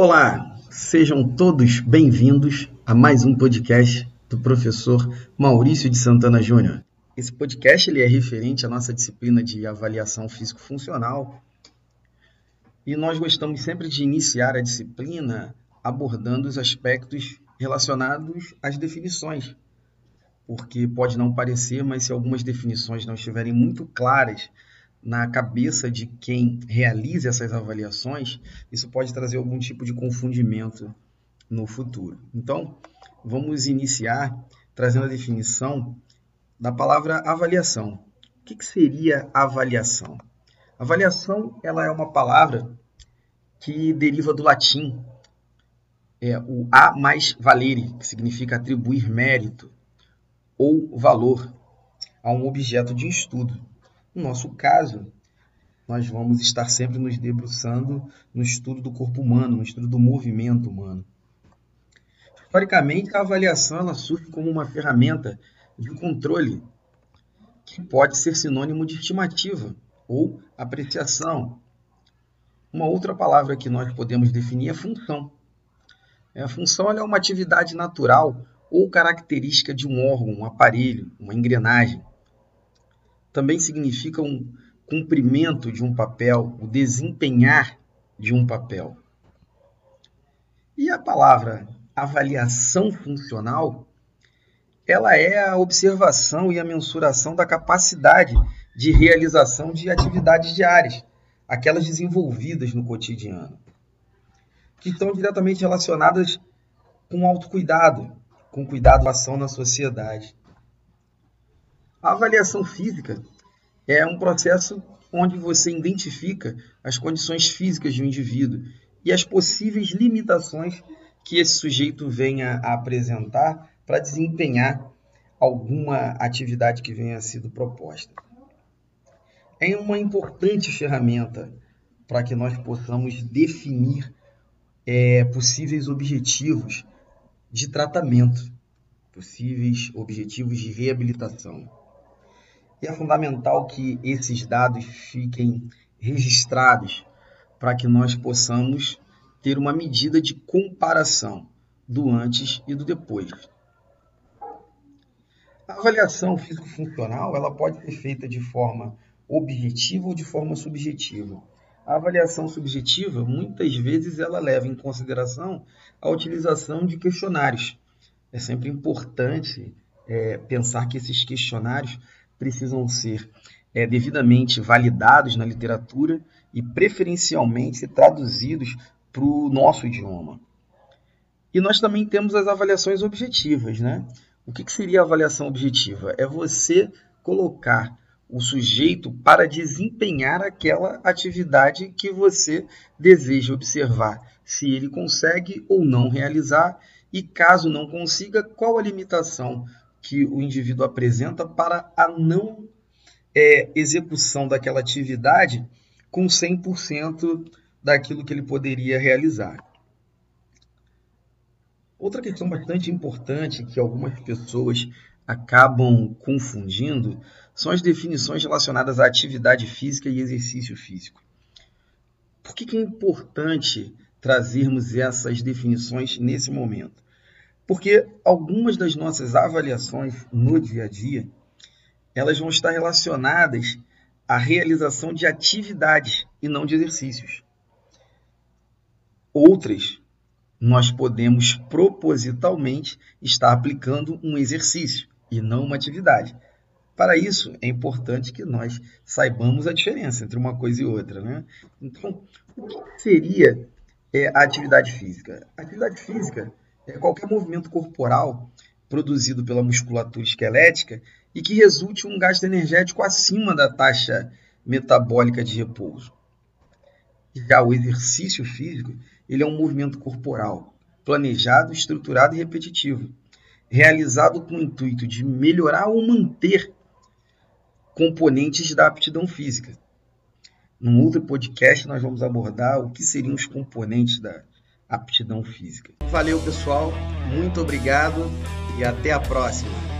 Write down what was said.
Olá, sejam todos bem-vindos a mais um podcast do professor Maurício de Santana Júnior. Esse podcast ele é referente à nossa disciplina de avaliação físico-funcional e nós gostamos sempre de iniciar a disciplina abordando os aspectos relacionados às definições, porque pode não parecer, mas se algumas definições não estiverem muito claras na cabeça de quem realiza essas avaliações, isso pode trazer algum tipo de confundimento no futuro. Então, vamos iniciar trazendo a definição da palavra avaliação. O que, que seria avaliação? Avaliação ela é uma palavra que deriva do latim, é o a mais valere, que significa atribuir mérito ou valor a um objeto de estudo. No nosso caso, nós vamos estar sempre nos debruçando no estudo do corpo humano, no estudo do movimento humano. Historicamente, a avaliação surge como uma ferramenta de controle que pode ser sinônimo de estimativa ou apreciação. Uma outra palavra que nós podemos definir é função. É, a função é uma atividade natural ou característica de um órgão, um aparelho, uma engrenagem também significa um cumprimento de um papel, o desempenhar de um papel. E a palavra avaliação funcional, ela é a observação e a mensuração da capacidade de realização de atividades diárias, aquelas desenvolvidas no cotidiano, que estão diretamente relacionadas com autocuidado, com cuidado ação na sociedade. A avaliação física é um processo onde você identifica as condições físicas de um indivíduo e as possíveis limitações que esse sujeito venha a apresentar para desempenhar alguma atividade que venha sido proposta. É uma importante ferramenta para que nós possamos definir é, possíveis objetivos de tratamento, possíveis objetivos de reabilitação. E é fundamental que esses dados fiquem registrados para que nós possamos ter uma medida de comparação do antes e do depois. A avaliação físico-funcional ela pode ser feita de forma objetiva ou de forma subjetiva. A avaliação subjetiva, muitas vezes, ela leva em consideração a utilização de questionários. É sempre importante é, pensar que esses questionários precisam ser é, devidamente validados na literatura e preferencialmente traduzidos para o nosso idioma. E nós também temos as avaliações objetivas, né? O que, que seria a avaliação objetiva? É você colocar o sujeito para desempenhar aquela atividade que você deseja observar, se ele consegue ou não realizar, e caso não consiga, qual a limitação que o indivíduo apresenta para a não é, execução daquela atividade com 100% daquilo que ele poderia realizar. Outra questão bastante importante que algumas pessoas acabam confundindo são as definições relacionadas à atividade física e exercício físico. Por que, que é importante trazermos essas definições nesse momento? Porque algumas das nossas avaliações no dia a dia, elas vão estar relacionadas à realização de atividades e não de exercícios. Outras, nós podemos propositalmente estar aplicando um exercício e não uma atividade. Para isso, é importante que nós saibamos a diferença entre uma coisa e outra. Né? Então, o que seria é, a atividade física? A atividade física qualquer movimento corporal produzido pela musculatura esquelética e que resulte um gasto energético acima da taxa metabólica de repouso. Já o exercício físico, ele é um movimento corporal planejado, estruturado e repetitivo, realizado com o intuito de melhorar ou manter componentes da aptidão física. Num outro podcast, nós vamos abordar o que seriam os componentes da aptidão física. Valeu, pessoal. Muito obrigado e até a próxima.